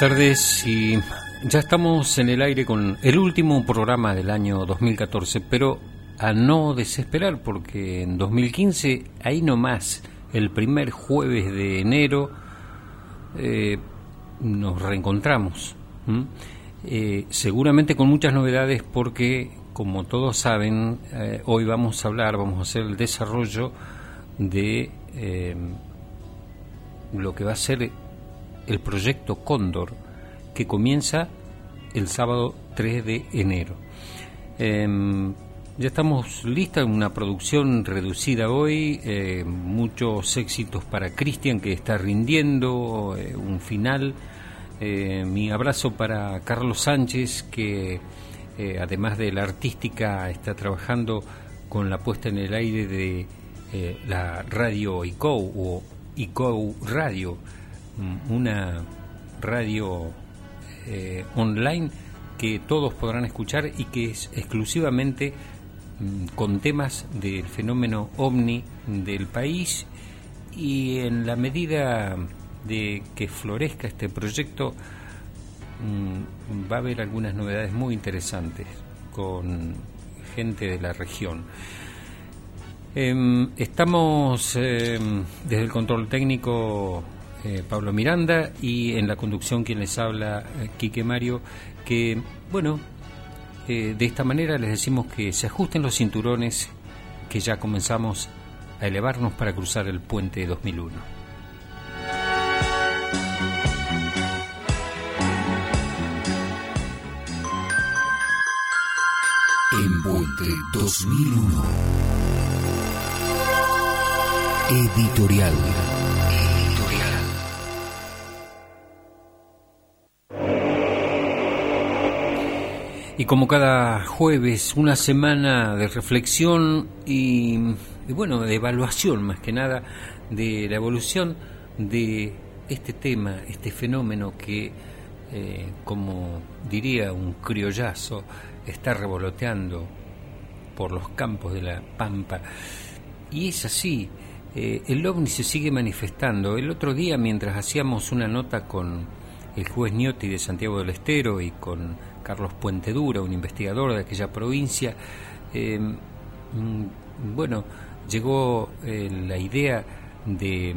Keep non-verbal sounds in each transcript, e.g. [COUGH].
Buenas tardes y ya estamos en el aire con el último programa del año 2014, pero a no desesperar porque en 2015, ahí nomás, el primer jueves de enero, eh, nos reencontramos. Eh, seguramente con muchas novedades porque, como todos saben, eh, hoy vamos a hablar, vamos a hacer el desarrollo de lo que va a ser el proyecto Cóndor, que comienza el sábado 3 de enero. Em, ya estamos listas, una producción reducida hoy, eh, muchos éxitos para Cristian que está rindiendo, eh, un final. Eh, mi abrazo para Carlos Sánchez que además de la artística está trabajando con la puesta en el aire de la radio ICO o ICO Radio una radio eh, online que todos podrán escuchar y que es exclusivamente mm, con temas del fenómeno ovni del país y en la medida de que florezca este proyecto mm, va a haber algunas novedades muy interesantes con gente de la región. Em, estamos em, desde el control técnico eh, Pablo Miranda y en la conducción quien les habla, eh, Quique Mario, que, bueno, eh, de esta manera les decimos que se ajusten los cinturones, que ya comenzamos a elevarnos para cruzar el puente 2001. En Puente 2001. Editorial. Y como cada jueves, una semana de reflexión y, bueno, de evaluación más que nada de la evolución de este tema, este fenómeno que, eh, como diría un criollazo, está revoloteando por los campos de la Pampa. Y es así, eh, el ovni se sigue manifestando. El otro día, mientras hacíamos una nota con el juez Niotti de Santiago del Estero y con Carlos Puente Dura, un investigador de aquella provincia, em, mm, bueno, llegó eh, la idea de eh,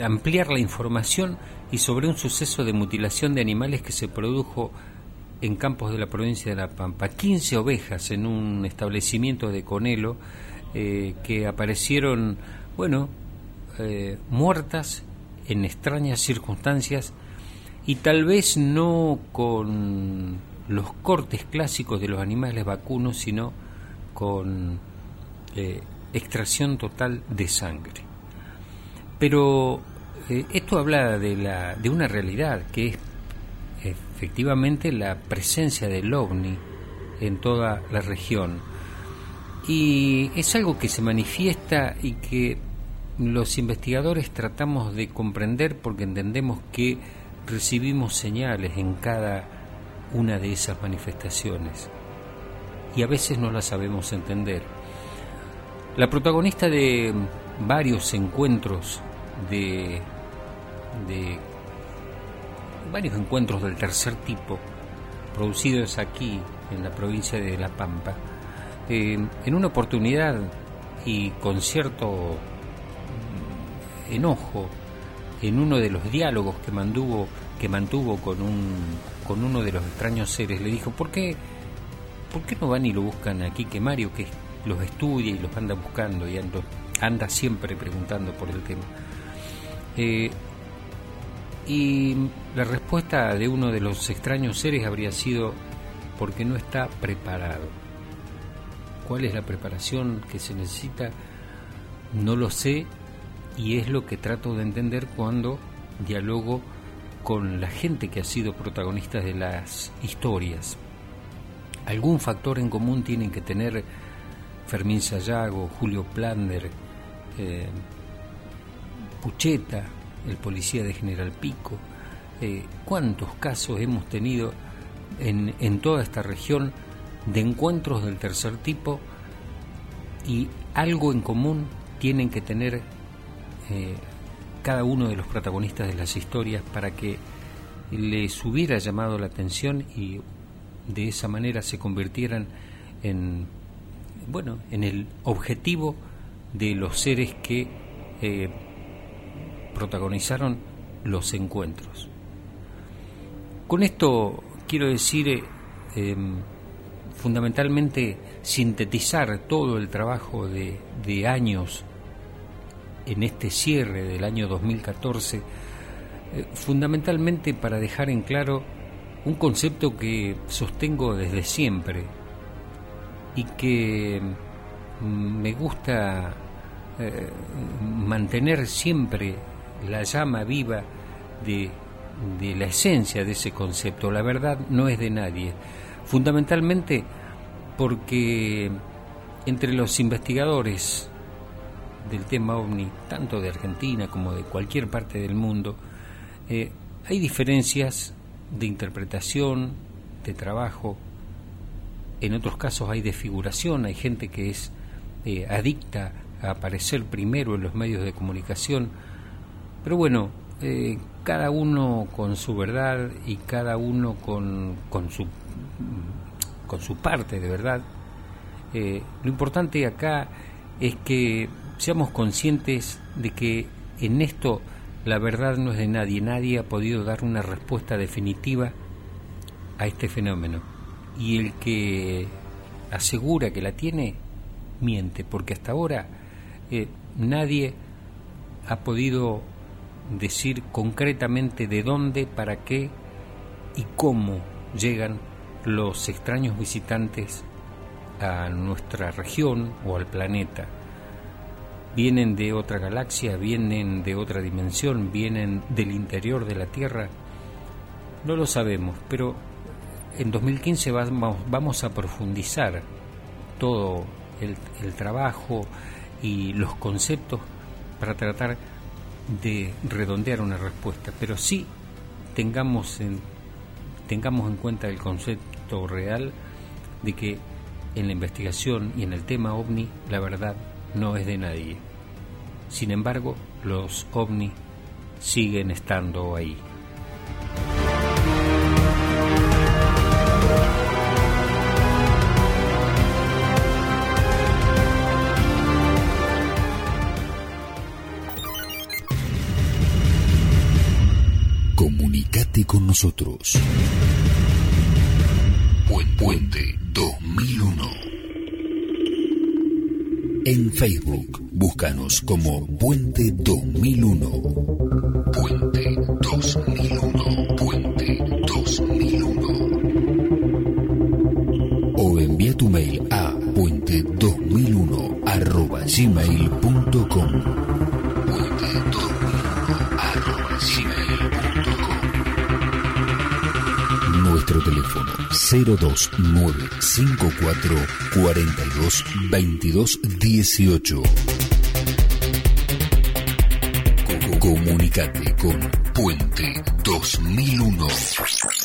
ampliar la información y sobre un suceso de mutilación de animales que se produjo en campos de la provincia de La Pampa. 15 ovejas en un establecimiento de Conelo eh, que aparecieron, bueno, muertas en extrañas circunstancias y tal vez no con los cortes clásicos de los animales vacunos, sino con eh, extracción total de sangre. Pero eh, esto habla de, la, de una realidad que es efectivamente la presencia del ovni en toda la región. Y es algo que se manifiesta y que los investigadores tratamos de comprender porque entendemos que recibimos señales en cada una de esas manifestaciones y a veces no las sabemos entender. La protagonista de varios encuentros de, de varios encuentros del tercer tipo producidos aquí en la provincia de La Pampa, eh, en una oportunidad y con cierto enojo en uno de los diálogos que mantuvo, que mantuvo con, un, con uno de los extraños seres, le dijo, ¿por qué, ¿por qué no van y lo buscan aquí que Mario, que los estudia y los anda buscando y anda, siempre preguntando por el tema? Eh, y la respuesta de uno de los extraños seres habría sido, porque no está preparado. ¿Cuál es la preparación que se necesita? No lo sé, y es lo que trato de entender cuando dialogo con la gente que ha sido protagonista de las historias. Algún factor en común tienen que tener Fermín Sayago, Julio Plander, eh, Pucheta, el policía de General Pico. Eh, ¿Cuántos casos hemos tenido en, en toda esta región de encuentros del tercer tipo y algo en común tienen que tener eh, cada uno de los protagonistas de las historias para que les hubiera llamado la atención y de esa manera se convirtieran en bueno en el objetivo de los seres que eh, protagonizaron los encuentros. Con esto quiero decir eh, em, fundamentalmente sintetizar todo el trabajo de, de, años en este cierre del año 2014, eh, fundamentalmente para dejar en claro un concepto que sostengo desde siempre y que mm, me gusta eh, mantener siempre la llama viva de, de la esencia de ese concepto. La verdad no es de nadie. Fundamentalmente porque entre los investigadores del tema ovni, tanto de Argentina como de cualquier parte del mundo, eh, hay diferencias de interpretación, de trabajo, en otros casos hay desfiguración, hay gente que es eh, adicta a aparecer primero en los medios de comunicación, pero bueno, eh, cada uno con su verdad y cada uno con, con, su, con su parte de verdad. Lo importante acá es que seamos conscientes de que en esto la verdad no es de nadie, nadie ha podido dar una respuesta definitiva a este fenómeno. Y el que asegura que la tiene, miente, porque hasta ahora eh, nadie ha podido decir concretamente de dónde, para qué y cómo llegan los extraños visitantes a nuestra región o al planeta vienen de otra galaxia, vienen de otra dimensión, vienen del interior de la Tierra. No lo sabemos, pero en 2015 vamos, a profundizar todo el, trabajo y los conceptos para tratar de redondear una respuesta, pero sí tengamos en, tengamos en cuenta el concepto real de que en la investigación y en el tema ovni la verdad no es de nadie. Sin embargo, los ovnis siguen estando ahí. Comunicate con nosotros. Puente 2001 en Facebook, búscanos como Puente 2001. Puente 2001. Teléfono 029 54 42 22 18. Comunicate con Puente 2001.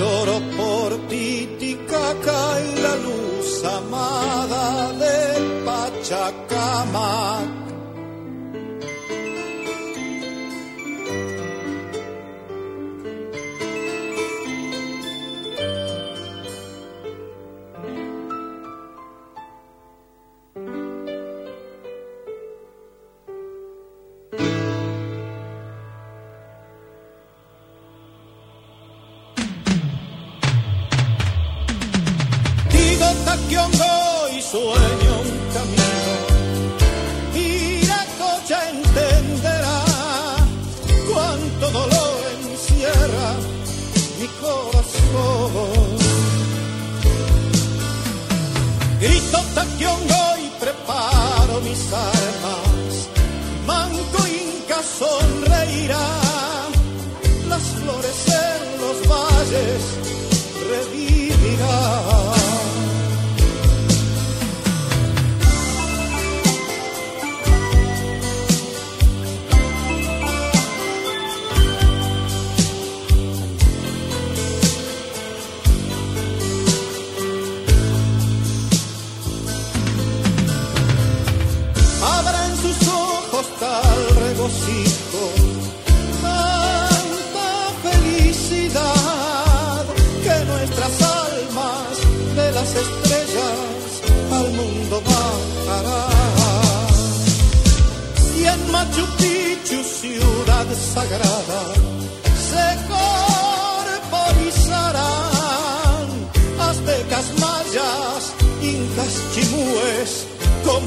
Lloro por Titicaca y la luz amada del Pachacamac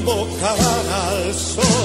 boca al sol.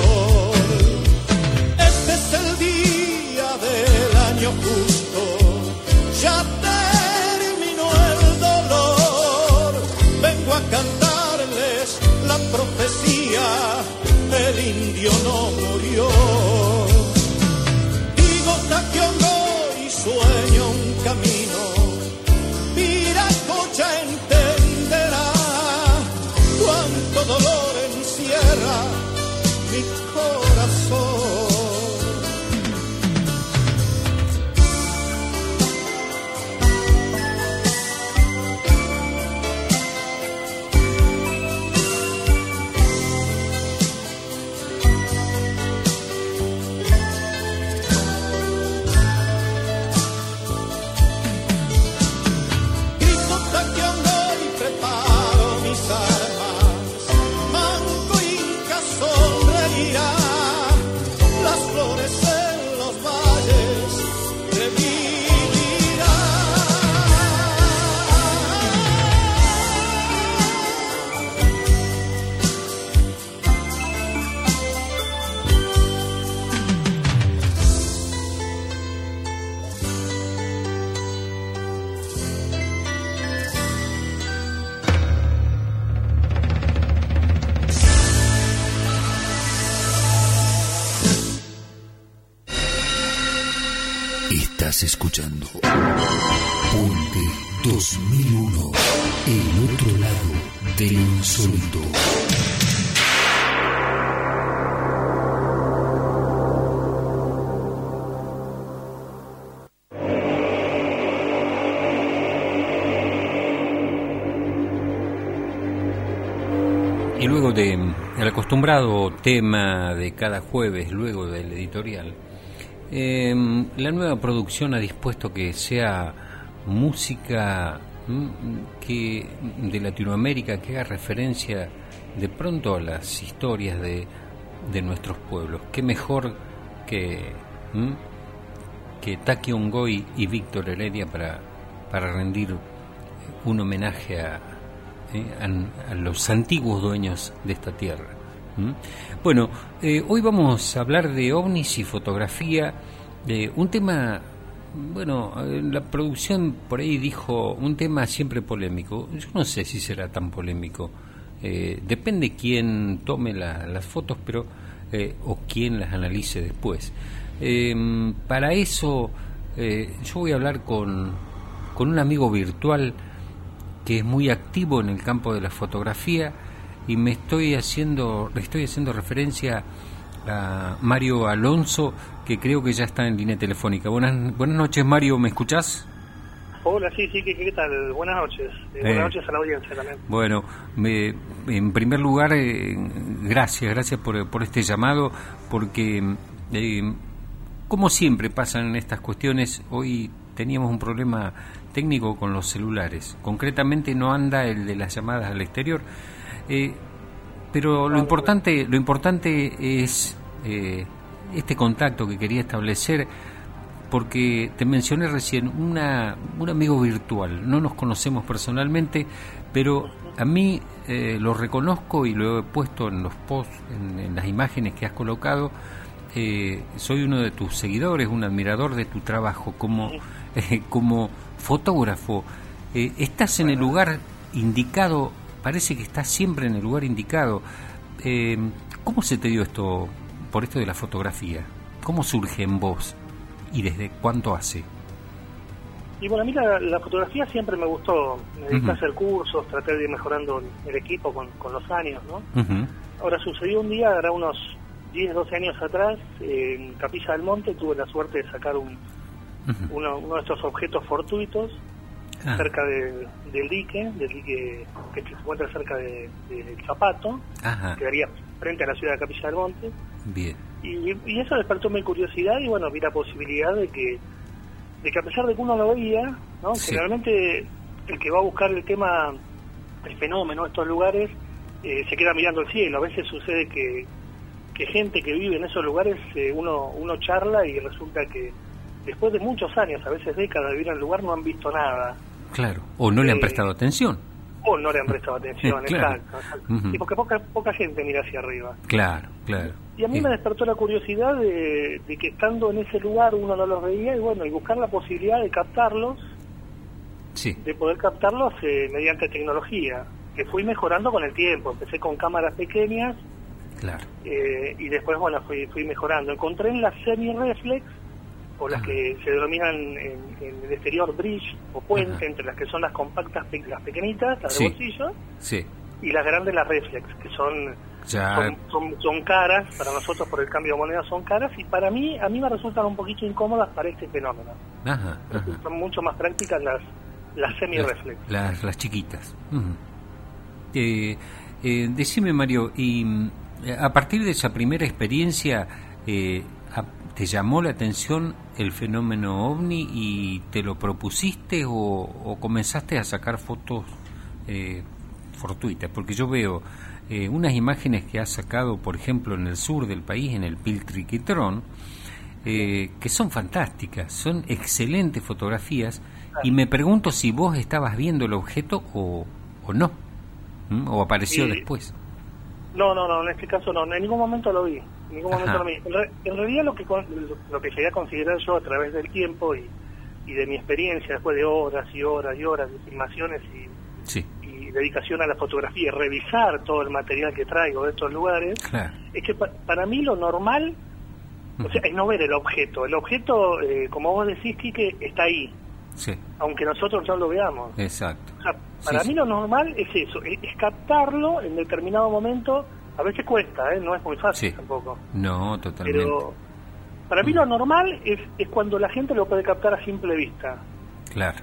Escuchando Puente 2001, el otro lado del insólito. Y luego de el acostumbrado tema de cada jueves, luego del editorial, eh, la nueva producción ha dispuesto que sea música que de Latinoamérica que haga referencia de pronto a las historias de, de nuestros pueblos. Qué mejor que, que Taki Ongoy y Víctor Heredia para, para rendir un homenaje a, eh, a, los antiguos dueños de esta tierra. Bueno, eh, hoy vamos a hablar de ovnis y fotografía, de un tema, bueno, la producción por ahí dijo un tema siempre polémico. Yo no sé si será tan polémico. Eh, depende quién tome las fotos, pero eh, o quién las analice después. Em, para eso, yo voy a hablar con, con un amigo virtual que es muy activo en el campo de la fotografía y me estoy haciendo, estoy haciendo referencia a Mario Alonso, que creo que ya está en línea telefónica. Buenas, buenas noches, Mario, ¿me escuchás? Hola, sí, sí, ¿qué, tal? Buenas noches. Eh, buenas noches a la audiencia también. Bueno, me, en primer lugar, eh, gracias, gracias por, por este llamado, porque eh, como siempre pasan en estas cuestiones, hoy teníamos un problema técnico con los celulares. Concretamente no anda el de las llamadas al exterior, eh, pero lo importante, lo importante es eh, este contacto que quería establecer, porque te mencioné recién una, un amigo virtual. No nos conocemos personalmente, pero a mí eh, lo reconozco y lo he puesto en los posts, en las imágenes que has colocado eh, soy uno de tus seguidores, un admirador de tu trabajo como, [LAUGHS] como fotógrafo. Estás en el lugar indicado, parece que estás siempre en el lugar indicado. ¿Cómo se te dio esto, por esto de la fotografía? ¿Cómo surge en vos y desde cuánto hace? Y bueno, a mí la, fotografía siempre me gustó. Me dediqué a hacer cursos, traté de ir mejorando el equipo con, los años, ¿no? Ahora sucedió un día, era unos 10, 12 años atrás, en Capilla del Monte, tuve la suerte de sacar un, uno, de estos objetos fortuitos ah. cerca del dique, del dique que se encuentra cerca del Zapato, que quedaría frente a la ciudad de Capilla del Monte. Bien. Y, eso despertó mi curiosidad y bueno, vi la posibilidad de que, de que a pesar de que uno lo veía, ¿no? generalmente el que va a buscar el tema, el fenómeno, estos lugares, eh, se queda mirando el cielo. A veces sucede que, que gente que vive en esos lugares eh, uno, uno charla y resulta que después de muchos años, a veces décadas de vivir en el lugar, no han visto nada. Claro, o no le han eh, prestado atención. O no le han prestado atención, [LAUGHS] exacto. Y porque poca, poca gente mira hacia arriba. Claro, claro. Y a mí me despertó la curiosidad de, de, que estando en ese lugar uno no los veía y bueno, y buscar la posibilidad de captarlos, sí. de poder captarlos eh, mediante tecnología, que fui mejorando con el tiempo. Empecé con cámaras pequeñas Claro. Eh, y después, bueno, fui, fui mejorando. Encontré en las semi-reflex, o las que se denominan en, el exterior bridge o puente, entre las que son las compactas, las pequeñitas, las de bolsillo, sí. y las grandes, las reflex, que son, son, son, caras, para nosotros por el cambio de moneda son caras, y para mí, a mí me resultan un poquito incómodas para este fenómeno. Son mucho más prácticas las, las semi-reflex. Las, las, chiquitas. eh, eh, decime, Mario, y eh, a partir de esa primera experiencia, eh, ¿te llamó la atención el fenómeno ovni y te lo propusiste o, comenzaste a sacar fotos eh, fortuitas? Porque yo veo unas imágenes que has sacado, por ejemplo, en el sur del país, en el Piltriquitrón, que son fantásticas, son excelentes fotografías y me pregunto si vos estabas viendo el objeto o, o no, o apareció después. No, no, no, en este caso no, en ningún momento lo vi. En ningún momento lo vi. En, realidad lo que lo que llegué a considerar yo a través del tiempo y, y de mi experiencia, después de horas y horas y horas de filmaciones y, y dedicación a la fotografía, y revisar todo el material que traigo de estos lugares, es que para mí lo normal o sea, es no ver el objeto. El objeto, eh, como vos decís, Quique, está ahí. Sí. Aunque nosotros no lo veamos. Exacto. Para mí lo normal es eso, es, captarlo en determinado momento. A veces cuesta, ¿eh? no es muy fácil tampoco. No, totalmente. Pero para mí lo normal es, es cuando la gente lo puede captar a simple vista. Claro.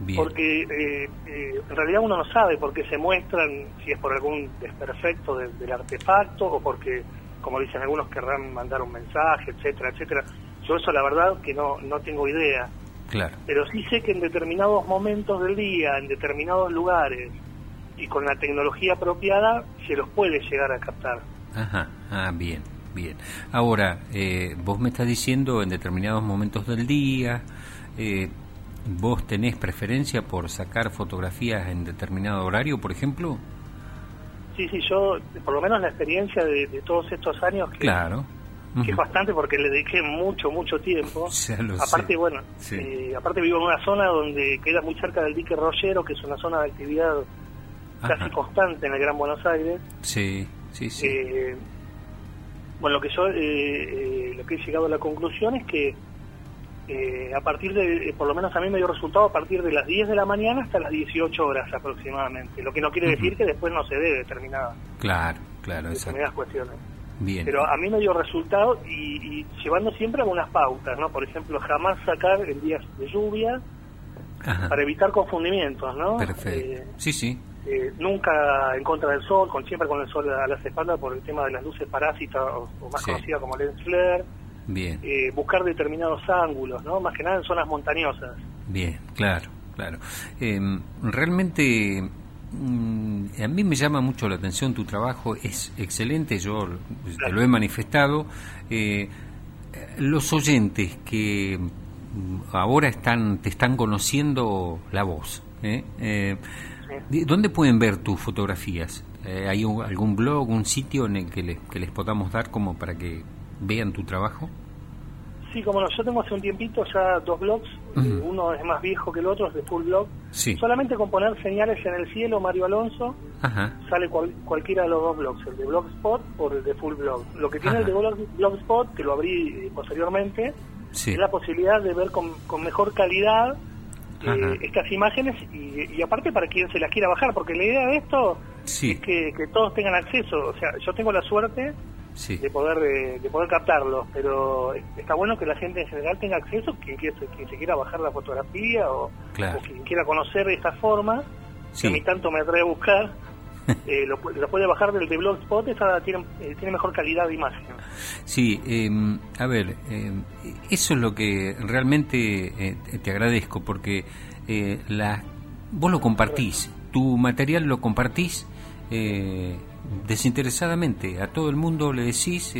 Bien. Porque eh, eh, en realidad uno no sabe por qué se muestran, si es por algún desperfecto del artefacto o porque, como dicen algunos, querrán mandar un mensaje, etcétera, etcétera. Yo eso la verdad que no, no tengo idea. Pero sí sé que en determinados momentos del día, en determinados lugares y con la tecnología apropiada, se los puede llegar a captar. Ajá, ah, bien, bien. Ahora, eh, vos me estás diciendo en determinados momentos del día, eh, ¿vos tenés preferencia por sacar fotografías en determinado horario, por ejemplo? Sí, sí, yo, por lo menos la experiencia de, todos estos años que, claro que es bastante porque le dediqué mucho, mucho tiempo. [LAUGHS] aparte, bueno, eh, aparte vivo en una zona donde queda muy cerca del dique Rollero, que es una zona de actividad casi constante en el Gran Buenos Aires. Sí, sí, sí. Eh, bueno, lo que yo, eh, lo que he llegado a la conclusión es que a partir de, por lo menos a mí me dio resultado a partir de las 10 de la mañana hasta las 18 horas aproximadamente, lo que no quiere decir que después no se dé determinada Claro, claro, determinadas cuestiones. Bien. Pero a mí me dio resultado y, llevando siempre algunas pautas, ¿no? Por ejemplo, jamás sacar en días de lluvia para evitar confundimientos, ¿no? Perfecto. Eh, sí, sí. Eh, nunca en contra del sol, con siempre con el sol a las espaldas por el tema de las luces parásitas o, más conocidas como lens flare. Bien. Eh, buscar determinados ángulos, ¿no? Más que nada en zonas montañosas. Bien, claro, claro. Em, realmente mm, a mí me llama mucho la atención tu trabajo, es excelente, yo te lo he manifestado. Eh, los oyentes que mm, ahora están te están conociendo la voz. ¿eh? ¿Dónde pueden ver tus fotografías? Eh, ¿Hay algún blog, un sitio en el que les, que les podamos dar como para que vean tu trabajo? Sí, como no, yo tengo hace un tiempito ya dos blogs, eh, uno es más viejo que el otro, es de full blog. Solamente con poner señales en el cielo, Mario Alonso, sale cualquiera de los dos blogs, el de Blogspot o el de full blog. Lo que tiene el de Blogspot, que lo abrí eh, posteriormente, es la posibilidad de ver con, con mejor calidad eh, estas imágenes y, aparte para quien se las quiera bajar, porque la idea de esto es que, todos tengan acceso. O sea, yo tengo la suerte de poder de, poder captarlos, pero está bueno que la gente en general tenga acceso, quien, quien, se quiera bajar la fotografía o, quien quiera conocer de esta forma, que a mí tanto me atrae a buscar. [LAUGHS] Eh, lo, puede bajar del de Blogspot, esa tiene, eh, tiene mejor calidad de imagen. Sí, em, a ver, em, eso es lo que realmente eh, te agradezco, porque la, vos lo compartís, tu material lo compartís desinteresadamente, a todo el mundo le decís,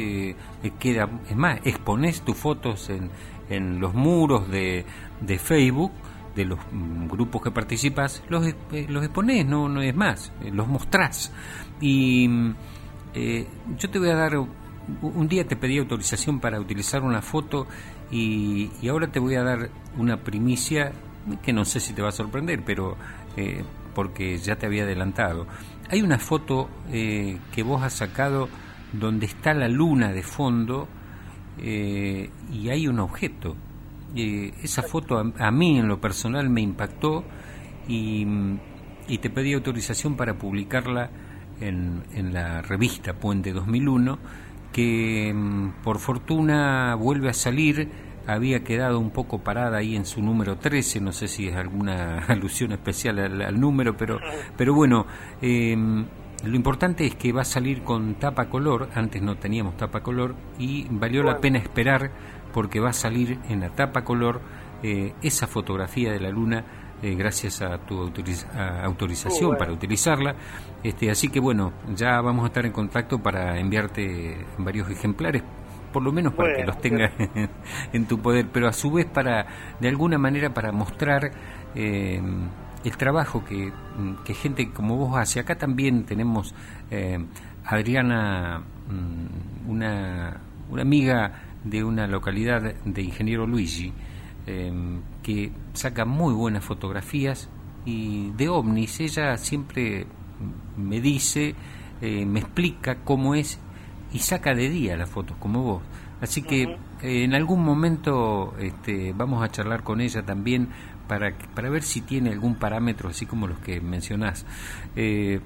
queda, es más, exponés tus fotos en, en los muros de, de Facebook de los mm, grupos que participas, los, eh, los exponés, no, no es más, eh, los mostrás. Y mm, eh, yo te voy a dar, un día te pedí autorización para utilizar una foto y, ahora te voy a dar una primicia que no sé si te va a sorprender, pero porque ya te había adelantado. Hay una foto que vos has sacado donde está la luna de fondo y hay un objeto eh, esa foto a, mí en lo personal me impactó y, te pedí autorización para publicarla en, en la revista Puente 2001, que mm, por fortuna vuelve a salir, había quedado un poco parada ahí en su número 13, no sé si es alguna [LAUGHS] alusión especial al, número, pero, pero bueno, em, lo importante es que va a salir con tapa color, antes no teníamos tapa color, y valió la pena esperar porque va a salir en la tapa color eh, esa fotografía de la luna eh, gracias a tu autorización para utilizarla. Este, así que bueno, ya vamos a estar en contacto para enviarte varios ejemplares, por lo menos para que los tengas [LAUGHS] en, tu poder, pero a su vez para, de alguna manera, para mostrar eh, el trabajo que, que, gente como vos hace. Acá también tenemos Adriana, mm, una, una amiga de una localidad de Ingeniero Luigi, em, que saca muy buenas fotografías y de ovnis. Ella siempre me dice, eh, me explica cómo es y saca de día las fotos como vos. Así que eh, en algún momento este, vamos a charlar con ella también para, para ver si tiene algún parámetro así como los que mencionás. Eh,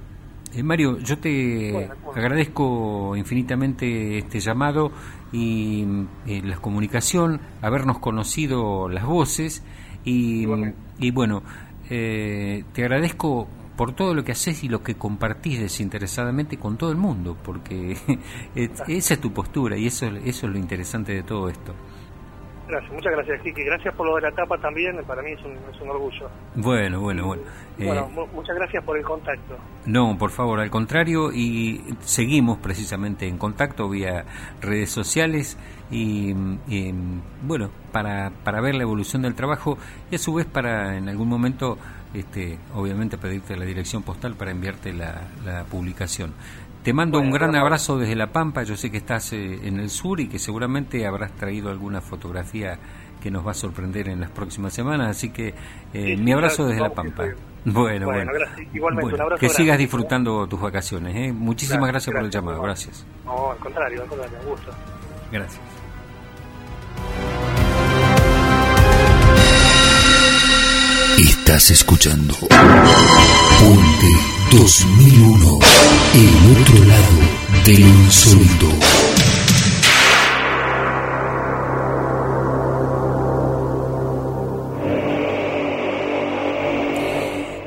eh, Mario, yo te agradezco infinitamente este llamado y eh, la comunicación, habernos conocido las voces y, bueno, eh, te agradezco por todo lo que haces y lo que compartís desinteresadamente con todo el mundo, porque [LAUGHS] esa es tu postura y eso, eso es lo interesante de todo esto. Gracias, muchas gracias, Kiki. Gracias por lo de la tapa también, para mí es un, es un orgullo. Bueno, bueno, bueno. Bueno, eh, muchas gracias por el contacto. No, por favor, al contrario, y seguimos precisamente en contacto vía redes sociales y, bueno, para, para ver la evolución del trabajo y a su vez para en algún momento, este, obviamente, pedirte la dirección postal para enviarte la, la publicación. Te mando un gran abrazo desde La Pampa, yo sé que estás eh, en el sur y que seguramente habrás traído alguna fotografía que nos va a sorprender en las próximas semanas, así que eh, mi abrazo desde La Pampa. [LAUGHS] Bueno, bueno, Igualmente, un abrazo que sigas disfrutando tus vacaciones. ¿eh? Muchísimas gracias, por el llamado, gracias. No, al contrario, al contrario, un gusto. Gracias. Estás escuchando Punte 2001. El otro lado del insólito.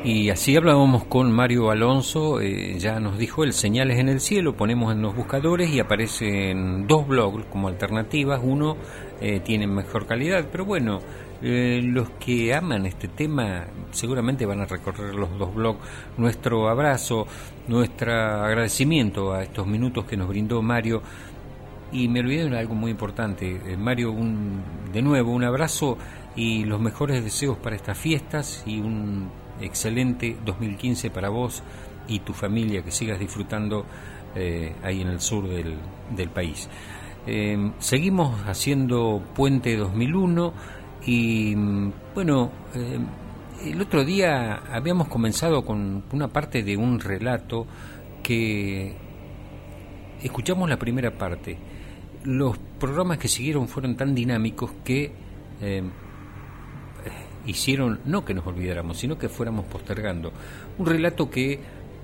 Y así hablábamos con Mario Alonso, eh, ya nos dijo el señales en el cielo, ponemos en los buscadores y aparecen dos blogs como alternativas, uno eh, tiene mejor calidad, pero bueno, eh, los que aman este tema seguramente van a recorrer los dos blogs. Nuestro abrazo, nuestro agradecimiento a estos minutos que nos brindó Mario. Y me olvidé de algo muy importante. Eh, Mario, un, de nuevo, un abrazo y los mejores deseos para estas fiestas y un excelente 2015 para vos y tu familia, que sigas disfrutando eh, ahí en el sur del, del país. seguimos haciendo Puente 2001 y bueno, eh, el otro día habíamos comenzado con una parte de un relato que escuchamos la primera parte. Los programas que siguieron fueron tan dinámicos que eh, hicieron no que nos olvidáramos, sino que fuéramos postergando. Un relato que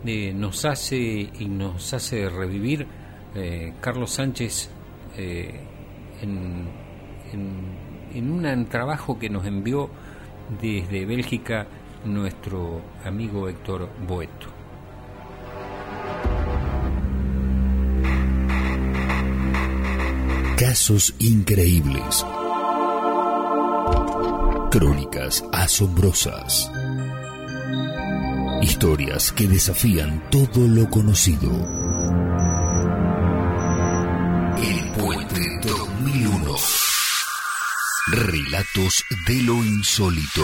eh, nos hace y nos hace revivir Carlos Sánchez en un trabajo que nos envió desde Bélgica nuestro amigo Héctor Boeto. Casos increíbles. Crónicas asombrosas. Historias que desafían todo lo conocido. Relatos de lo insólito.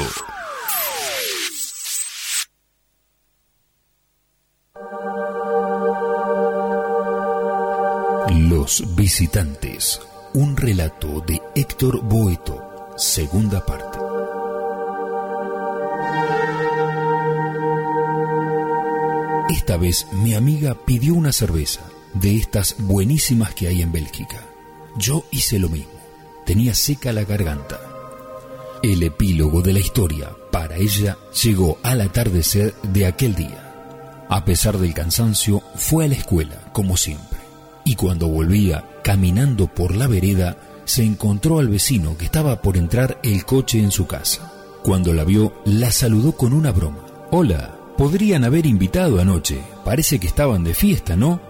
Los visitantes. Un relato de Héctor Boeto. Segunda parte. Esta vez mi amiga pidió una cerveza, de estas buenísimas que hay en Bélgica. Yo hice lo mismo tenía seca la garganta. El epílogo de la historia para ella llegó al atardecer de aquel día. A pesar del cansancio, fue a la escuela, como siempre. Y cuando volvía, caminando por la vereda, se encontró al vecino que estaba por entrar el coche en su casa. Cuando la vio, la saludó con una broma. Hola, podrían haber invitado anoche. Parece que estaban de fiesta, ¿no?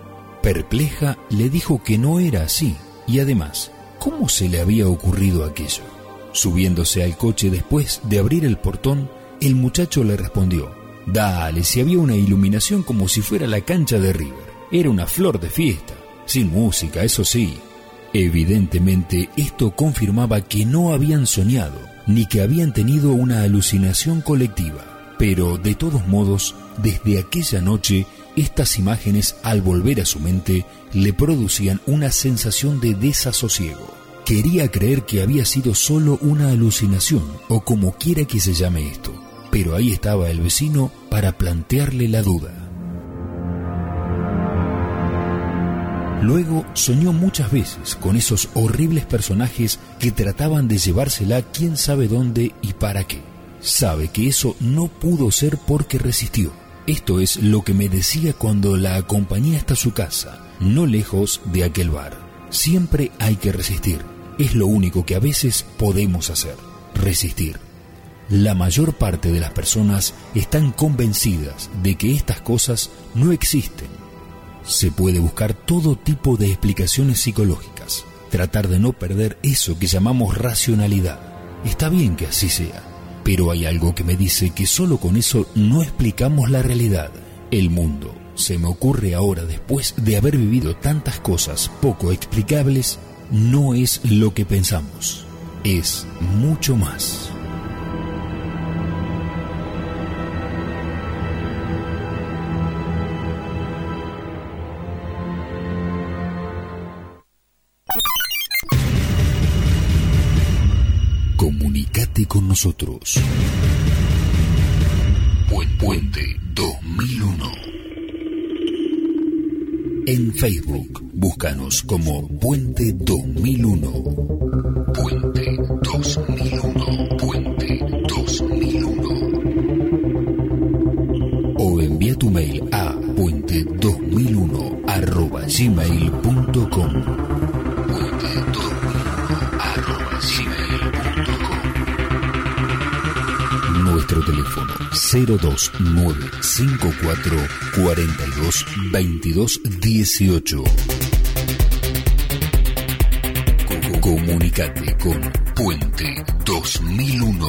Perpleja, le dijo que no era así. Y además, ¿Cómo se le había ocurrido aquello? Subiéndose al coche después de abrir el portón, el muchacho le respondió, Dale, si había una iluminación como si fuera la cancha de River. Era una flor de fiesta, sin música, eso sí. Evidentemente, esto confirmaba que no habían soñado, ni que habían tenido una alucinación colectiva. Pero, de todos modos, desde aquella noche, estas imágenes, al volver a su mente, le producían una sensación de desasosiego. Quería creer que había sido solo una alucinación o como quiera que se llame esto, pero ahí estaba el vecino para plantearle la duda. Luego soñó muchas veces con esos horribles personajes que trataban de llevársela quién sabe dónde y para qué. Sabe que eso no pudo ser porque resistió. Esto es lo que me decía cuando la acompañé hasta su casa, no lejos de aquel bar. Siempre hay que resistir es lo único que a veces podemos hacer, resistir. La mayor parte de las personas están convencidas de que estas cosas no existen. Se puede buscar todo tipo de explicaciones psicológicas, tratar de no perder eso que llamamos racionalidad. Está bien que así sea, pero hay algo que me dice que solo con eso no explicamos la realidad, el mundo. Se me ocurre ahora, después de haber vivido tantas cosas poco explicables, no es lo que pensamos, es mucho más. Comunicate con nosotros. Puente 2001 en Facebook, búscanos como Puente 2001. 02954 42 22 18. Comunicate con Puente 2001.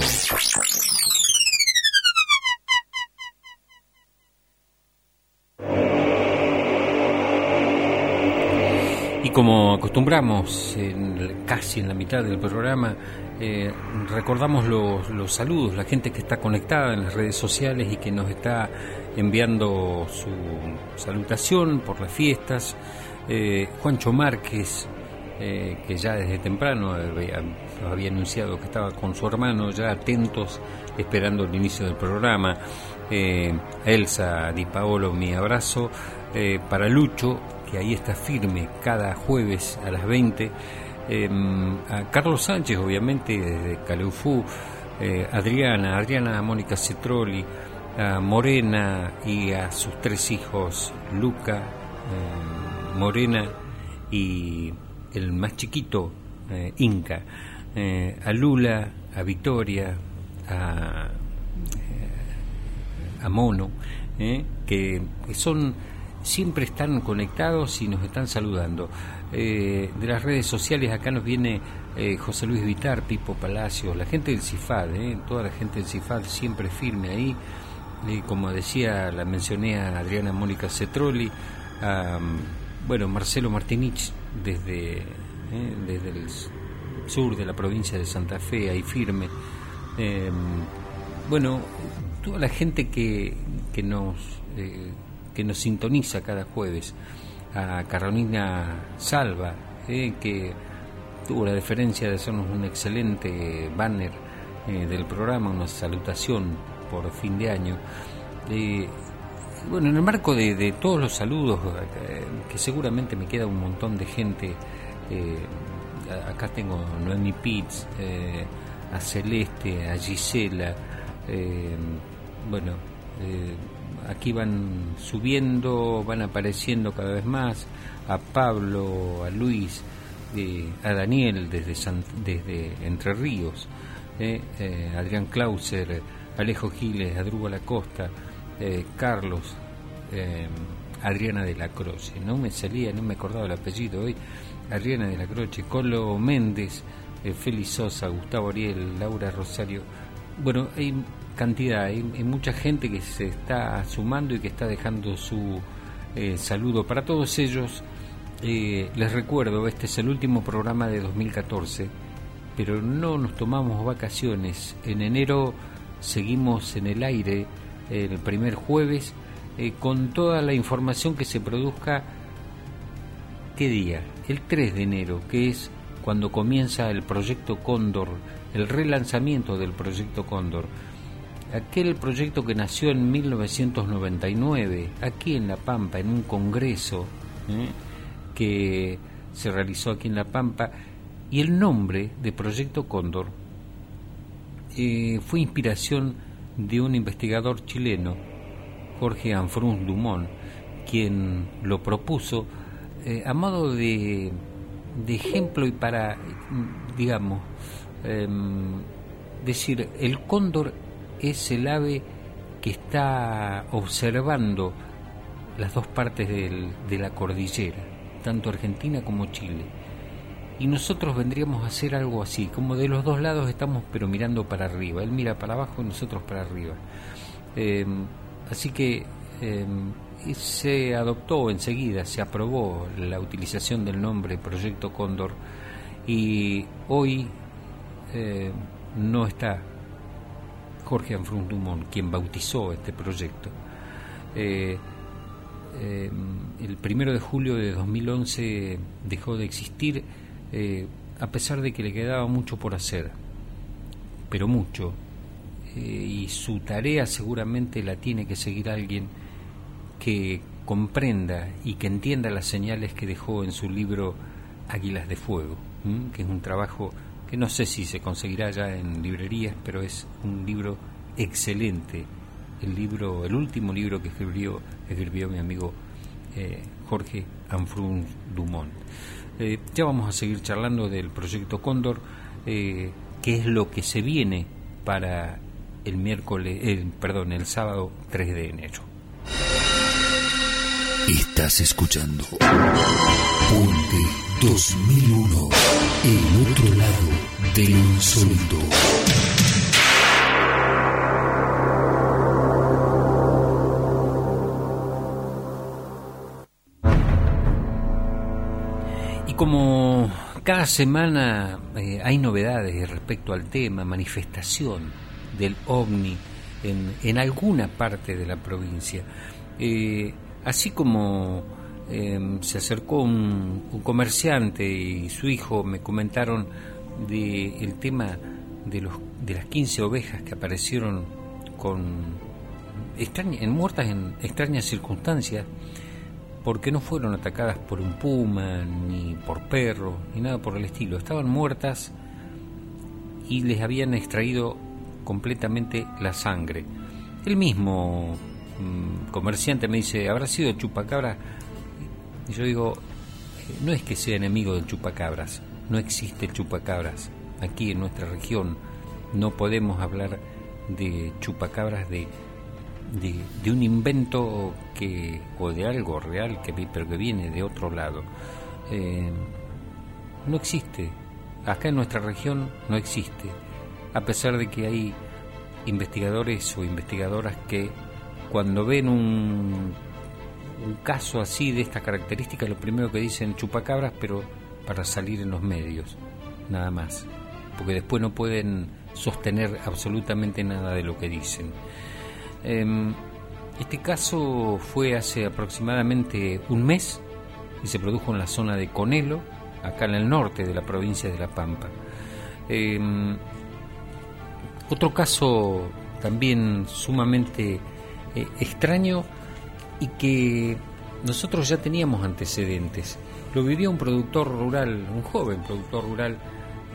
Como acostumbramos en, casi en la mitad del programa, eh, recordamos los, saludos, la gente que está conectada en las redes sociales y que nos está enviando su salutación por las fiestas. Eh, Juancho Márquez, eh, que ya desde temprano había, había, anunciado que estaba con su hermano, ya atentos, esperando el inicio del programa. Elsa Di Paolo, mi abrazo. para Lucho, que ahí está firme cada jueves a las 20. Em, a Carlos Sánchez, obviamente, desde Caleufú, eh, Adriana, Adriana Mónica Cetroli, a Morena y a sus tres hijos, Luca, em, Morena y el más chiquito, eh, Inca, eh, a Lula, a Victoria, a, a Mono, que son siempre están conectados y nos están saludando. Eh, de las redes sociales acá nos viene eh, José Luis Vitar, Pipo Palacios, la gente del CIFAD, eh, toda la gente del CIFAD siempre firme ahí. como decía, la mencioné a Adriana Mónica Cetroli, a bueno, Marcelo Martinich desde, desde el sur de la provincia de Santa Fe, ahí firme. bueno, toda la gente que, que nos que nos sintoniza cada jueves, a Carolina Salva, eh, que tuvo la deferencia de hacernos un excelente banner eh, del programa, una salutación por fin de año. Eh, bueno, en el marco de, todos los saludos, que seguramente me queda un montón de gente, acá tengo a Noemi Pitts, a Celeste, a Gisela, bueno, aquí van subiendo, van apareciendo cada vez más, a Pablo, a Luis, eh, a Daniel desde, desde Entre Ríos, eh, eh, Adrián Clauser, Alejo Giles, Adrúbal Acosta, Carlos, Adriana de la Croce, no me salía, no me acordaba el apellido hoy, Adriana de la Croce, Colo Méndez, Félix Sosa, Gustavo Ariel, Laura Rosario, bueno, hay cantidad, hay, mucha gente que se está sumando y que está dejando su eh, saludo para todos ellos. Eh, les recuerdo, este es el último programa de 2014, pero no nos tomamos vacaciones. En enero seguimos en el aire el primer jueves eh, con toda la información que se produzca. ¿Qué día? El 3 de enero, que es cuando comienza el proyecto Cóndor, el relanzamiento del proyecto Cóndor aquel proyecto que nació en 1999, aquí en La Pampa, en un congreso ¿eh? que se realizó aquí en La Pampa, y el nombre de Proyecto Cóndor eh, fue inspiración de un investigador chileno, Jorge Anfrun Dumont, quien lo propuso eh, a modo de, de, ejemplo y para, digamos, em, decir, el cóndor es el ave que está observando las dos partes de la cordillera, tanto Argentina como Chile. Y nosotros vendríamos a hacer algo así, como de los dos lados estamos pero mirando para arriba. Él mira para abajo y nosotros para arriba. Em, así que em, se adoptó enseguida, se aprobó la utilización del nombre Proyecto Cóndor y hoy eh, no está Jorge Anfrun Dumont, quien bautizó este proyecto. Eh, eh, el primero de julio de 2011 dejó de existir, eh, a pesar de que le quedaba mucho por hacer, pero mucho. y su tarea seguramente la tiene que seguir alguien que comprenda y que entienda las señales que dejó en su libro Águilas de Fuego, que es un trabajo que no sé si se conseguirá ya en librerías, pero es un libro excelente. El libro, el último libro que escribió, escribió mi amigo eh, Jorge Anfrun Dumont. Eh, ya vamos a seguir charlando del proyecto Cóndor, eh, que es lo que se viene para el miércoles, perdón, el sábado 3 de enero. Estás escuchando Puente 2001, el otro lado del insólito. como cada semana eh, hay novedades respecto al tema, manifestación del ovni en, en alguna parte de la provincia, eh, así como em, se acercó un, comerciante y su hijo me comentaron del el tema de, los, de las 15 ovejas que aparecieron con en, muertas en extrañas circunstancias, porque no fueron atacadas por un puma, ni por perro, ni nada por el estilo. Estaban muertas y les habían extraído completamente la sangre. El mismo mm, comerciante me dice, ¿habrá sido chupacabra? Y yo digo, eh, no es que sea enemigo del chupacabras, no existe chupacabras. Aquí en nuestra región. No podemos hablar de chupacabras de de, un invento que o de algo real que pero que viene de otro lado. Eh, no existe. Acá en nuestra región no existe. A pesar de que hay investigadores o investigadoras que cuando ven un, un caso así de esta característica lo primero que dicen chupacabras pero para salir en los medios nada más porque después no pueden sostener absolutamente nada de lo que dicen Em, este caso fue hace aproximadamente un mes y se produjo en la zona de Conelo, acá en el norte de la provincia de La Pampa. Em, otro caso también sumamente eh, extraño y que nosotros ya teníamos antecedentes. Lo vivía un productor rural, un joven productor rural,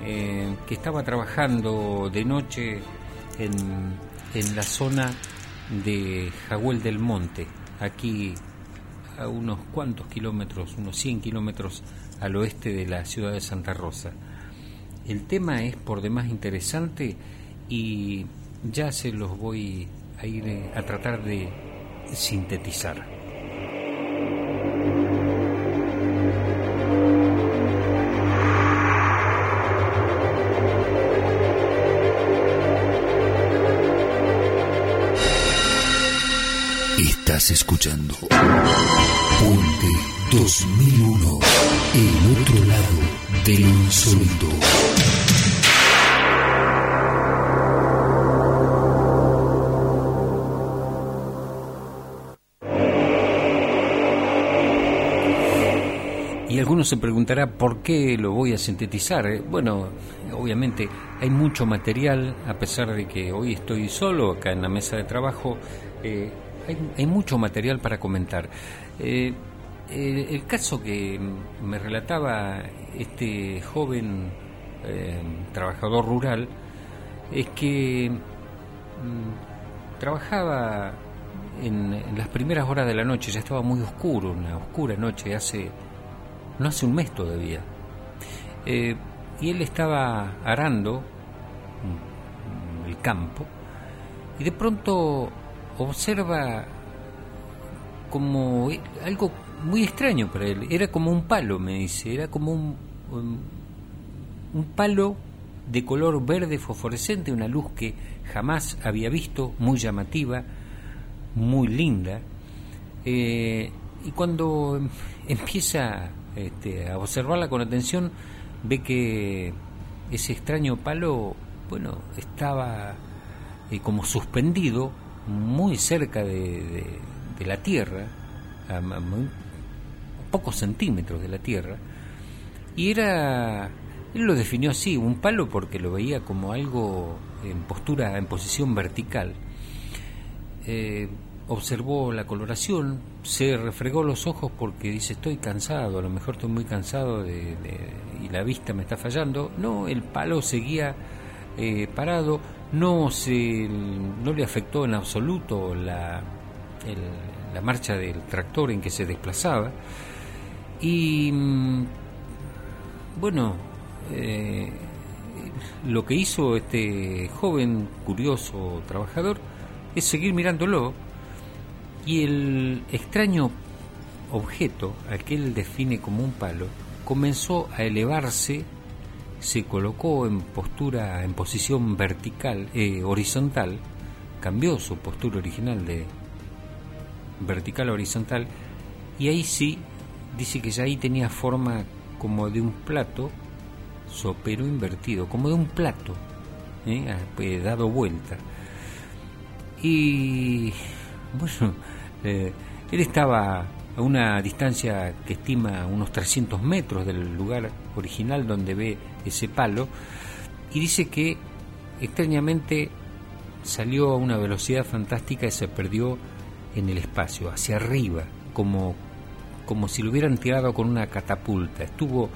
eh, que estaba trabajando de noche en, en la zona de Jaguel del Monte, aquí a unos cuantos kilómetros, unos 100 kilómetros al oeste de la ciudad de Santa Rosa. El tema es por demás interesante y ya se los voy a ir eh, a tratar de sintetizar. Estás escuchando Puente 2001, el otro lado del insólito. Algunos se preguntará por qué lo voy a sintetizar. Eh, bueno, obviamente hay mucho material, a pesar de que hoy estoy solo acá en la mesa de trabajo. Eh, hay, mucho material para comentar. Eh, el caso que me relataba este joven trabajador rural es que mm, trabajaba en, las primeras horas de la noche, ya estaba muy oscuro, una oscura noche, hace no hace un mes todavía. Eh, y él estaba arando mm, el campo y de pronto observa como algo muy extraño para él. Era como un palo, me dice, era como un, un, palo de color verde fosforescente, una luz que jamás había visto, muy llamativa, muy linda. Eh, y cuando [LAUGHS] empieza este, a observarla con atención, ve que ese extraño palo, bueno, estaba eh, como suspendido muy cerca de, la Tierra, a, pocos centímetros de la Tierra, y era, él lo definió así, un palo porque lo veía como algo en postura, en posición vertical. Eh, observó la coloración, se refregó los ojos porque dice estoy cansado, a lo mejor estoy muy cansado de, y la vista me está fallando. No, el palo seguía eh, parado, no, se, no le afectó en absoluto la, la marcha del tractor en que se desplazaba Y mm, bueno, eh, lo que hizo este joven, curioso, trabajador, es seguir mirándolo y el extraño objeto al que él define como un palo comenzó a elevarse, se colocó en postura, en posición vertical, eh, horizontal, cambió su postura original de vertical a horizontal y ahí sí dice que ya ahí tenía forma como de un plato sopero invertido, como de un plato ¿eh? Eh, dado vuelta. Y bueno, eh, él estaba a una distancia que estima unos 300 metros del lugar original donde ve ese palo y dice que extrañamente salió a una velocidad fantástica y se perdió en el espacio, hacia arriba, como, como si lo hubieran tirado con una catapulta. Estuvo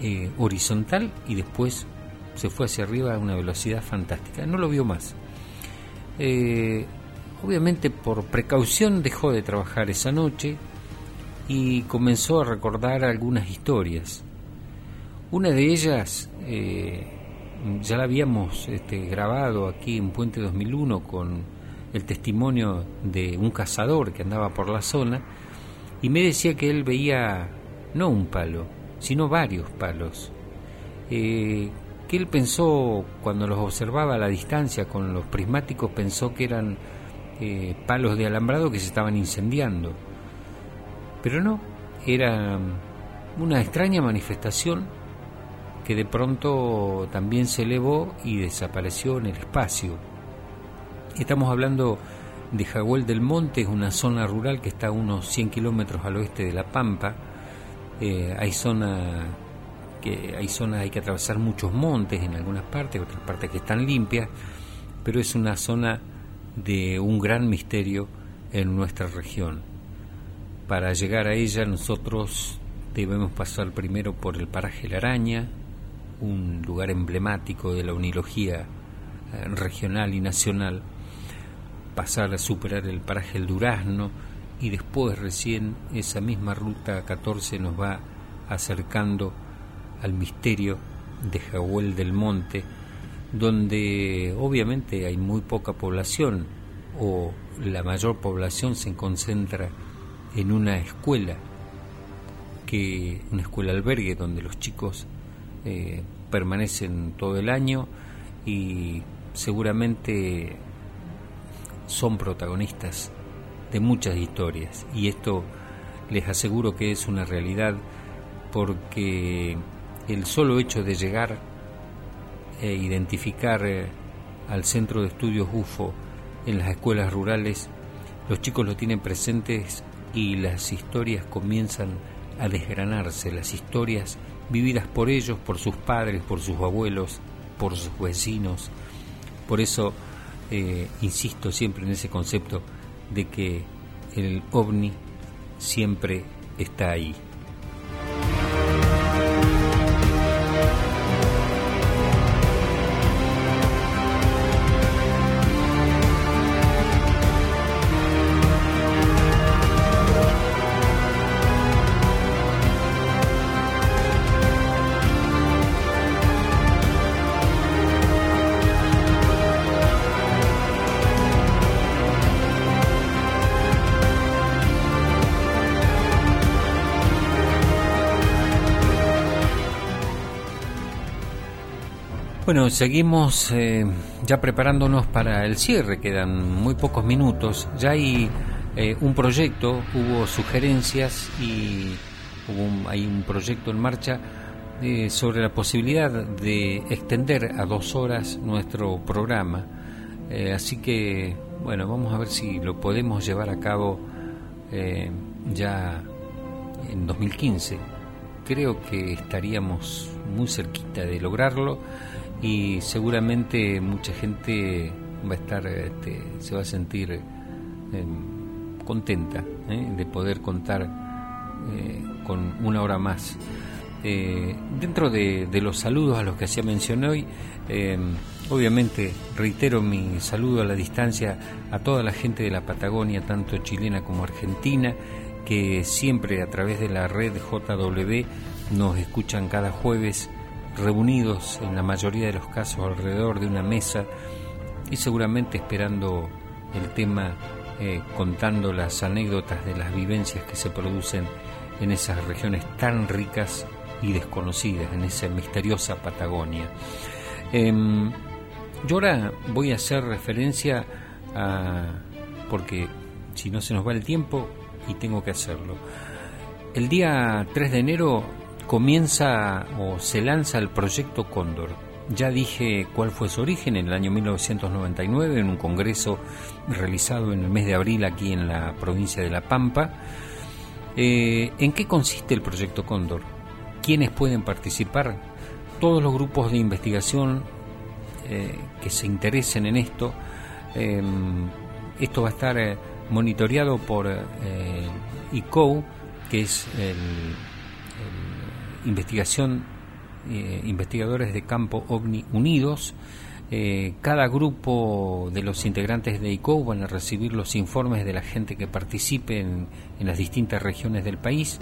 eh, horizontal y después se fue hacia arriba a una velocidad fantástica. No lo vio más. Eh, obviamente por precaución dejó de trabajar esa noche y comenzó a recordar algunas historias. Una de ellas eh, ya la habíamos este, grabado aquí en Puente 2001 con el testimonio de un cazador que andaba por la zona y me decía que él veía no un palo, sino varios palos, eh, que él pensó, cuando los observaba a la distancia con los prismáticos, pensó que eran eh, palos de alambrado que se estaban incendiando. Pero no, era una extraña manifestación que de pronto también se elevó y desapareció en el espacio. Estamos hablando de Jaguel del Monte, es una zona rural que está a unos 100 kilómetros al oeste de La Pampa, eh, hay zona que hay zonas hay que atravesar muchos montes en algunas partes, otras partes que están limpias, pero es una zona de un gran misterio en nuestra región. Para llegar a ella nosotros debemos pasar primero por el paraje La Araña, un lugar emblemático de la unilogía eh, regional y nacional, pasar a superar el paraje El Durazno, y después recién esa misma ruta 14 nos va acercando al misterio de Jahuel del Monte, donde obviamente hay muy poca población o la mayor población se concentra en una escuela, que una escuela albergue donde los chicos eh, permanecen todo el año y seguramente son protagonistas de muchas historias. Y esto les aseguro que es una realidad porque el solo hecho de llegar e identificar eh, al centro de estudios UFO en las escuelas rurales, los chicos lo tienen presentes y las historias comienzan a desgranarse, las historias vividas por ellos, por sus padres, por sus abuelos, por sus vecinos. Por eso eh, insisto siempre en ese concepto de que el ovni siempre está ahí. Bueno, seguimos eh, ya preparándonos para el cierre, quedan muy pocos minutos. Ya hay eh, un proyecto, hubo sugerencias y hubo hay un proyecto en marcha eh, sobre la posibilidad de extender a dos horas nuestro programa. así que, bueno, vamos a ver si lo podemos llevar a cabo ya en 2015. Creo que estaríamos muy cerquita de lograrlo y seguramente mucha gente va a estar, este, se va a sentir em, contenta ¿eh? de poder contar eh, con una hora más. Eh, dentro de, los saludos a los que hacía mención hoy, em, obviamente reitero mi saludo a la distancia a toda la gente de la Patagonia, tanto chilena como argentina, que siempre a través de la red JW nos escuchan cada jueves reunidos en la mayoría de los casos alrededor de una mesa y seguramente esperando el tema, eh, contando las anécdotas de las vivencias que se producen en esas regiones tan ricas y desconocidas, en esa misteriosa Patagonia. Em, yo ahora voy a hacer referencia a, porque si no se nos va el tiempo y tengo que hacerlo. El día 3 de enero comienza o se lanza el proyecto Cóndor. Ya dije cuál fue su origen en el año 1999 en un congreso realizado en el mes de abril aquí en la provincia de La Pampa. Eh, ¿En qué consiste el proyecto Cóndor? ¿Quiénes pueden participar? Todos los grupos de investigación eh, que se interesen en esto. Em, esto va a estar eh, monitoreado por ICO, que es el investigación, eh, investigadores de campo OVNI unidos. Eh, cada grupo de los integrantes de ICO van a recibir los informes de la gente que participe en, las distintas regiones del país,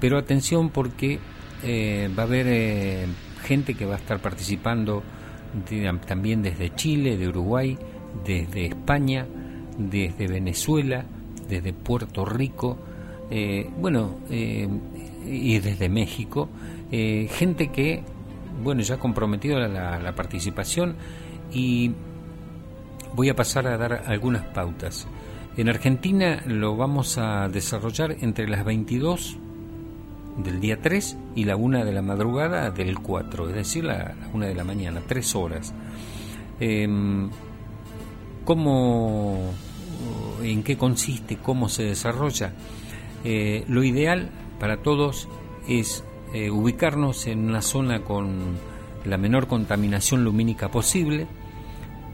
pero atención porque eh, va a haber gente que va a estar participando también desde Chile, de Uruguay, desde España, desde Venezuela, desde Puerto Rico, bueno, y desde México, eh, gente que, bueno, ya ha comprometido la, la, participación y voy a pasar a dar algunas pautas. En Argentina lo vamos a desarrollar entre las 22 del día 3 y la 1 de la madrugada del 4, es decir, la, 1 de la mañana, 3 horas. Em, ¿Cómo, en qué consiste, cómo se desarrolla? Eh, lo ideal para todos es eh, ubicarnos en una zona con la menor contaminación lumínica posible.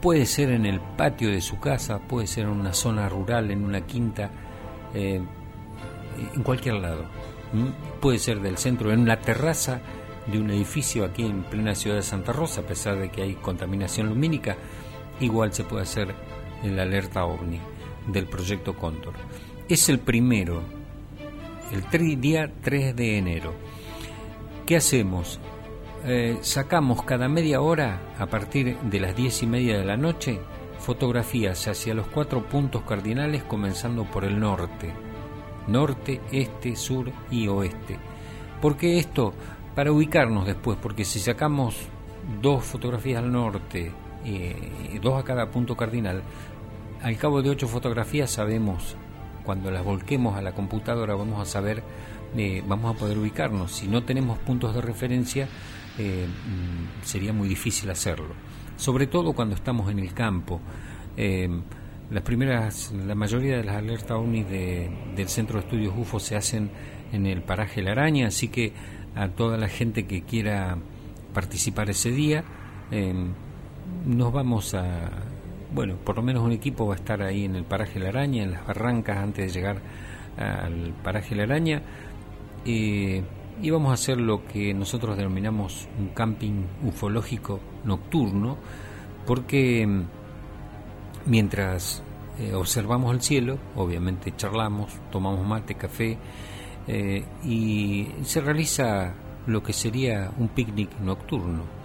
Puede ser en el patio de su casa, puede ser en una zona rural, en una quinta, eh, en cualquier lado. Puede ser del centro, en la terraza de un edificio aquí en plena ciudad de Santa Rosa, a pesar de que hay contaminación lumínica, igual se puede hacer el alerta ovni del proyecto Cóndor. Es el primero el día 3 de enero. ¿Qué hacemos? Eh, sacamos cada media hora, a partir de las diez y media de la noche, fotografías hacia los cuatro puntos cardinales comenzando por el norte. Norte, este, sur y oeste. ¿Por qué esto? Para ubicarnos después, porque si sacamos dos fotografías al norte, eh, dos a cada punto cardinal, al cabo de ocho fotografías sabemos cuando las volquemos a la computadora vamos a saber, eh, vamos a poder ubicarnos. Si no tenemos puntos de referencia, eh, mm, sería muy difícil hacerlo. Sobre todo cuando estamos en el campo. Eh, las primeras, la mayoría de las alertas OVNI del Centro de Estudios UFO se hacen en el paraje La Araña, así que a toda la gente que quiera participar ese día, nos vamos a, bueno, por lo menos un equipo va a estar ahí en el paraje La Araña, en las barrancas antes de llegar al paraje La Araña. Eh, y vamos a hacer lo que nosotros denominamos un camping ufológico nocturno, porque mm, mientras eh, observamos el cielo, obviamente charlamos, tomamos mate, café, eh, y se realiza lo que sería un picnic nocturno.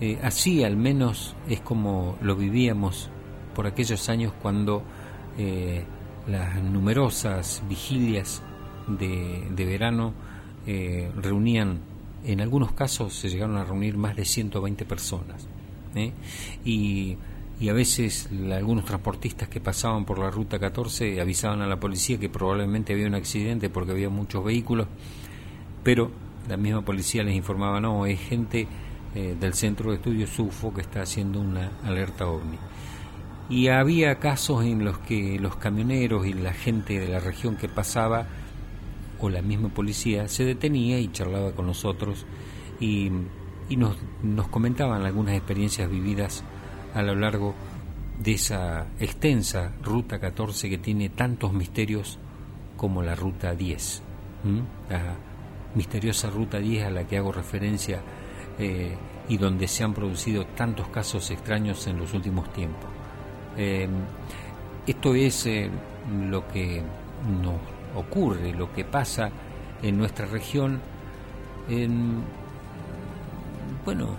Eh, así al menos es como lo vivíamos por aquellos años cuando eh, las numerosas vigilias de, verano eh, reunían, en algunos casos se llegaron a reunir más de 120 personas. Y, y, a veces algunos transportistas que pasaban por la ruta 14 avisaban a la policía que probablemente había un accidente porque había muchos vehículos, pero la misma policía les informaba, no, es gente eh, del Centro de Estudios UFO que está haciendo una alerta ovni. Y había casos en los que los camioneros y la gente de la región que pasaba, o la misma policía, se detenía y charlaba con nosotros y, nos comentaban algunas experiencias vividas a lo largo de esa extensa Ruta 14 que tiene tantos misterios como la Ruta 10. La misteriosa Ruta 10 a la que hago referencia eh, y donde se han producido tantos casos extraños en los últimos tiempos. Eh, esto es eh, lo que nos ocurre, lo que pasa en nuestra región, en, bueno,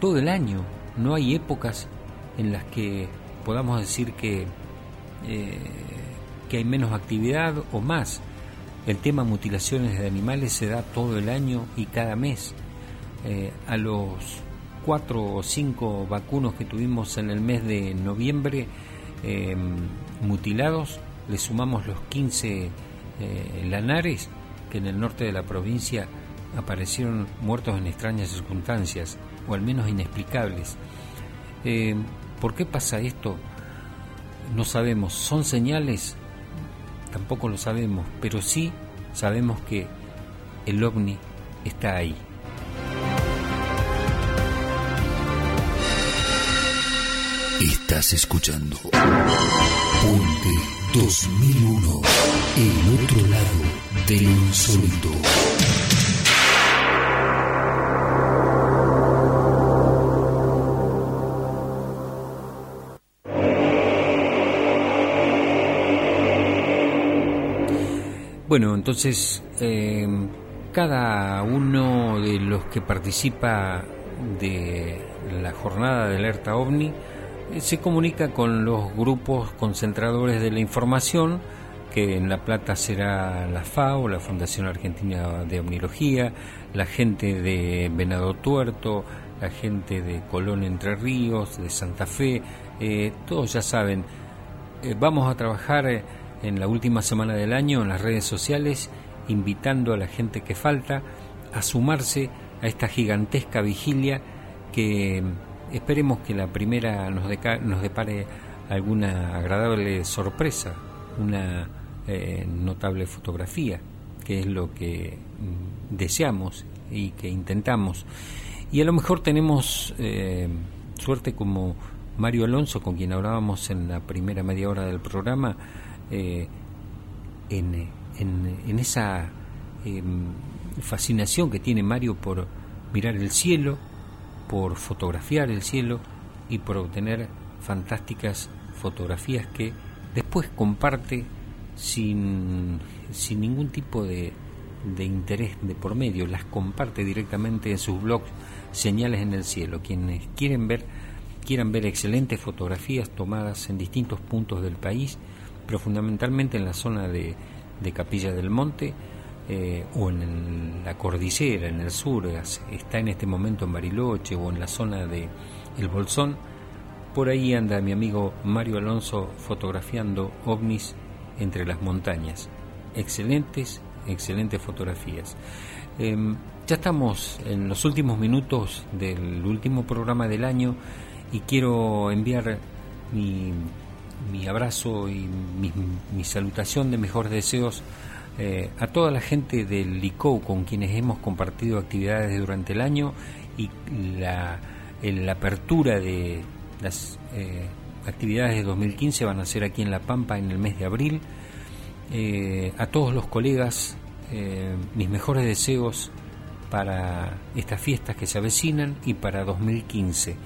todo el año. No hay épocas en las que podamos decir que, que hay menos actividad o más. El tema mutilaciones de animales se da todo el año y cada mes. Eh, a los cuatro o cinco vacunos que tuvimos en el mes de noviembre eh, mutilados, le sumamos los 15 lanares que en el norte de la provincia aparecieron muertos en extrañas circunstancias, o al menos inexplicables. ¿Por qué pasa esto? No sabemos. ¿Son señales? Tampoco lo sabemos, pero sí sabemos que el ovni está ahí. Estás escuchando Puente 2001, el otro lado del insólito. Bueno, entonces eh, cada uno de los que participa de la jornada de alerta ovni se comunica con los grupos concentradores de la información, que en La Plata será la FAO, la Fundación Argentina de Omnilogía, la gente de Venado Tuerto, la gente de Colón Entre Ríos, de Santa Fe, eh, todos ya saben, vamos a trabajar en la última semana del año en las redes sociales, invitando a la gente que falta a sumarse a esta gigantesca vigilia que esperemos que la primera nos, nos depare alguna agradable sorpresa, una eh, notable fotografía, que es lo que mm, deseamos y que intentamos. Y a lo mejor tenemos eh, suerte como Mario Alonso, con quien hablábamos en la primera media hora del programa, eh, en, en, esa em, fascinación que tiene Mario por mirar el cielo, por fotografiar el cielo y por obtener fantásticas fotografías que después comparte sin, sin ningún tipo de, de interés de por medio, las comparte directamente en sus blogs Señales en el Cielo. Quienes quieren ver, quieran ver excelentes fotografías tomadas en distintos puntos del país, pero fundamentalmente en la zona de, de Capilla del Monte eh, o en la cordillera, en el sur, está en este momento en Bariloche o en la zona de El Bolsón. Por ahí anda mi amigo Mario Alonso fotografiando ovnis entre las montañas. Excelentes, excelentes fotografías. Em, ya estamos en los últimos minutos del último programa del año y quiero enviar mi mi abrazo y mi, salutación de mejores deseos eh, a toda la gente del LICO con quienes hemos compartido actividades durante el año y la, apertura de las eh, actividades de 2015 van a ser aquí en La Pampa en el mes de abril. Eh, a todos los colegas, mis mejores deseos para estas fiestas que se avecinan y para 2015.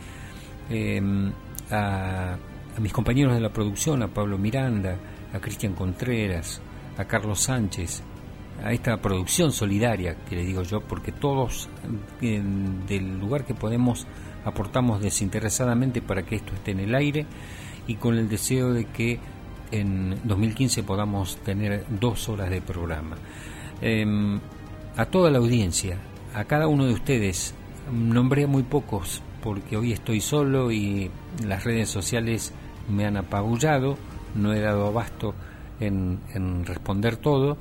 a a mis compañeros de la producción, a Pablo Miranda, a Cristian Contreras, a Carlos Sánchez, a esta producción solidaria que le digo yo, porque todos del lugar que podemos aportamos desinteresadamente para que esto esté en el aire y con el deseo de que en 2015 podamos tener dos horas de programa. Em, a toda la audiencia, a cada uno de ustedes, nombré muy pocos porque hoy estoy solo y las redes sociales me han apabullado, no he dado abasto en, responder todo,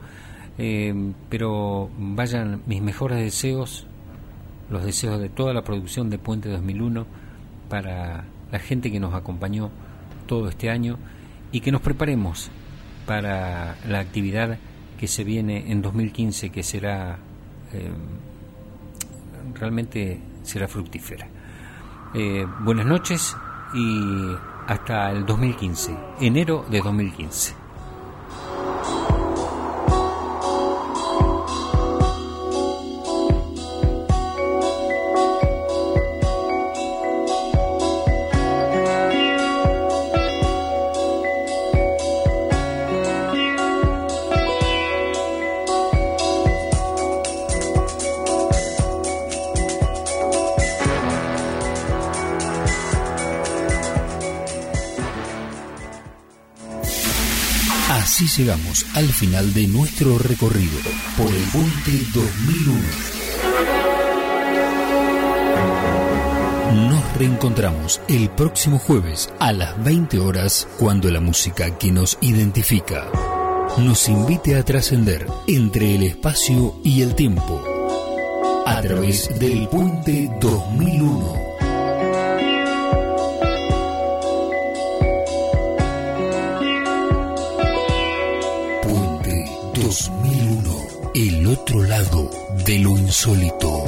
eh, pero vayan mis mejores deseos, los deseos de toda la producción de Puente 2001 para la gente que nos acompañó todo este año y que nos preparemos para la actividad que se viene en 2015 que será eh, realmente será fructífera. Eh, buenas noches y hasta el 2015, enero de 2015. Llegamos al final de nuestro recorrido por el Puente 2001. Nos reencontramos el próximo jueves a las 20 horas cuando la música que nos identifica nos invite a trascender entre el espacio y el tiempo a través del Puente 2001. Otro lado de lo insólito.